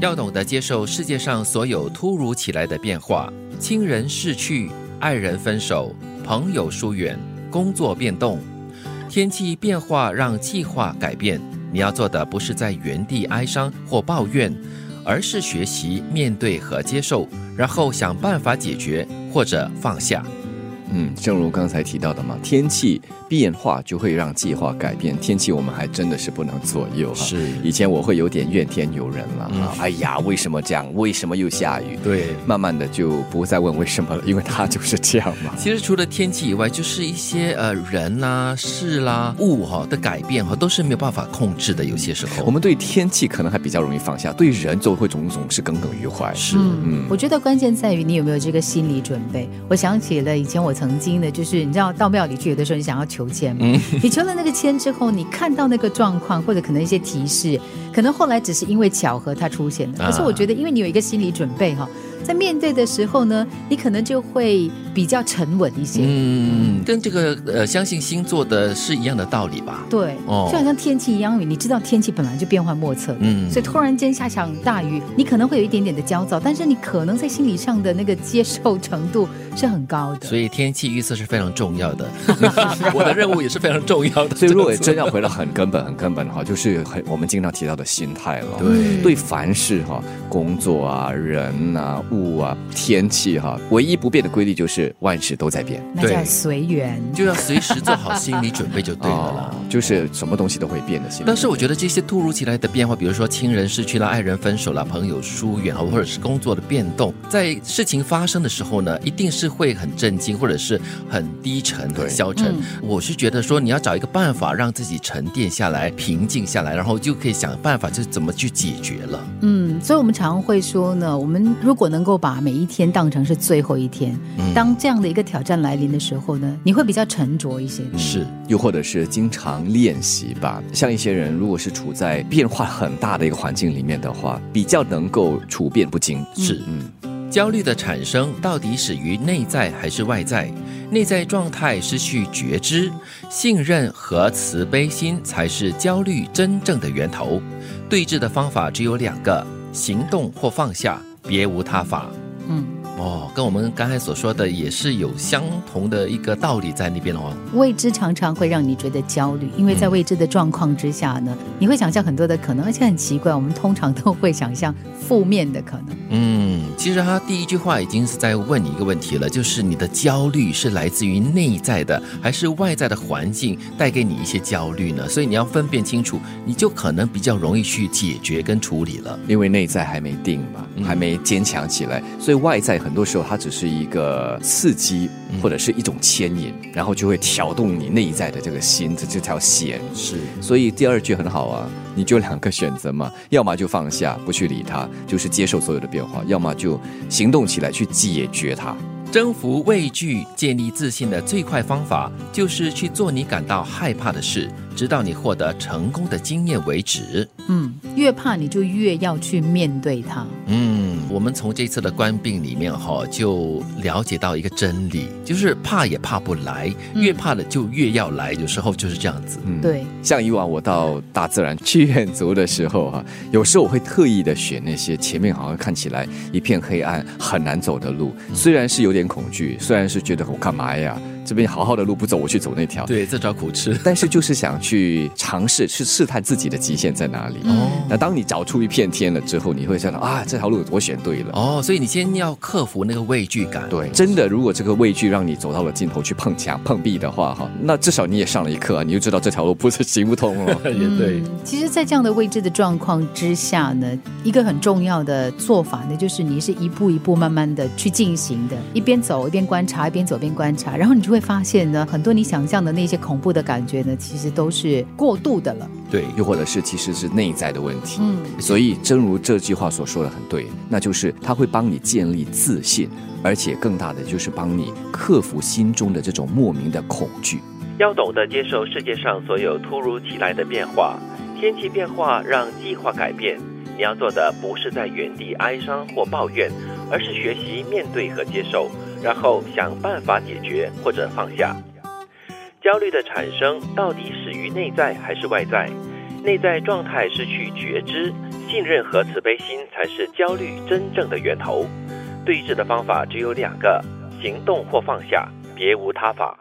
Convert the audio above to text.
要懂得接受世界上所有突如其来的变化，亲人逝去，爱人分手，朋友疏远，工作变动，天气变化让计划改变。你要做的不是在原地哀伤或抱怨，而是学习面对和接受，然后想办法解决或者放下。嗯，正如刚才提到的嘛，天气。变化就会让计划改变，天气我们还真的是不能左右哈。是，以前我会有点怨天尤人了啊，哎呀，为什么这样？为什么又下雨？对，慢慢的就不再问为什么了，因为它就是这样嘛。其实除了天气以外，就是一些呃人啦、事啦、物哈的改变哈，都是没有办法控制的。有些时候，我们对天气可能还比较容易放下，对人就会总总是耿耿于怀。是，嗯，我觉得关键在于你有没有这个心理准备。我想起了以前我曾经的，就是你知道到庙里去，有的时候你想要求签，嗯。你求了那个签之后，你看到那个状况，或者可能一些提示，可能后来只是因为巧合它出现的。可是我觉得，因为你有一个心理准备哈。在面对的时候呢，你可能就会比较沉稳一些。嗯，跟这个呃相信星座的是一样的道理吧？对，哦，就好像天气一样，你知道天气本来就变幻莫测，嗯，所以突然间下场大雨，你可能会有一点点的焦躁，但是你可能在心理上的那个接受程度是很高的。所以天气预测是非常重要的，我的任务也是非常重要的。所以如果真要回到很根本、很根本的话，就是很我们经常提到的心态了。对，对，凡事哈，工作啊，人啊。物啊，天气哈，唯一不变的规律就是万事都在变，那叫随缘，就要随时做好心理准备就对了啦。就是什么东西都会变的。但是我觉得这些突如其来的变化，比如说亲人失去了、爱人分手了、朋友疏远啊，或者是工作的变动，在事情发生的时候呢，一定是会很震惊，或者是很低沉、很消沉。我是觉得说，你要找一个办法让自己沉淀下来、平静下来，然后就可以想办法，就怎么去解决了。嗯，所以我们常会说呢，我们如果能够把每一天当成是最后一天，当这样的一个挑战来临的时候呢，你会比较沉着一些。是，又或者是经常练习吧。像一些人，如果是处在变化很大的一个环境里面的话，比较能够处变不惊。是，嗯，焦虑的产生到底始于内在还是外在？内在状态失去觉知、信任和慈悲心，才是焦虑真正的源头。对峙的方法只有两个：行动或放下。别无他法。嗯。哦，跟我们刚才所说的也是有相同的一个道理在那边哦。未知常常会让你觉得焦虑，因为在未知的状况之下呢，你会想象很多的可能，而且很奇怪，我们通常都会想象负面的可能。嗯，其实他第一句话已经是在问你一个问题了，就是你的焦虑是来自于内在的，还是外在的环境带给你一些焦虑呢？所以你要分辨清楚，你就可能比较容易去解决跟处理了。因为内在还没定嘛，还没坚强起来，所以外在。很多时候，它只是一个刺激，或者是一种牵引，然后就会挑动你内在的这个心这这条线。是，所以第二句很好啊，你就两个选择嘛，要么就放下，不去理它，就是接受所有的变化；要么就行动起来去解决它。征服畏惧、建立自信的最快方法，就是去做你感到害怕的事。直到你获得成功的经验为止。嗯，越怕你就越要去面对它。嗯，我们从这次的官病里面哈，就了解到一个真理，就是怕也怕不来，越怕的就越要来，有时候就是这样子。嗯，对。像以往我到大自然去远足的时候哈，有时候我会特意的选那些前面好像看起来一片黑暗、很难走的路，虽然是有点恐惧，虽然是觉得我干嘛呀？这边好好的路不走，我去走那条。对，自找苦吃。但是就是想去尝试，去试探自己的极限在哪里。哦。那当你找出一片天了之后，你会想到啊，这条路我选对了。哦，所以你先要克服那个畏惧感。对，真的，如果这个畏惧让你走到了尽头去碰墙碰壁的话，哈，那至少你也上了一课，啊你就知道这条路不是行不通了。也对。其实，在这样的未知的状况之下呢，一个很重要的做法呢，就是你是一步一步慢慢的去进行的，一边走一边观察，一边走边观察，然后你就会。会发现呢，很多你想象的那些恐怖的感觉呢，其实都是过度的了。对，又或者是其实是内在的问题。嗯，所以正如这句话所说的很对，那就是他会帮你建立自信，而且更大的就是帮你克服心中的这种莫名的恐惧。要懂得接受世界上所有突如其来的变化，天气变化让计划改变。你要做的不是在原地哀伤或抱怨，而是学习面对和接受。然后想办法解决或者放下。焦虑的产生到底始于内在还是外在？内在状态失去觉知，信任和慈悲心才是焦虑真正的源头。对峙的方法只有两个：行动或放下，别无他法。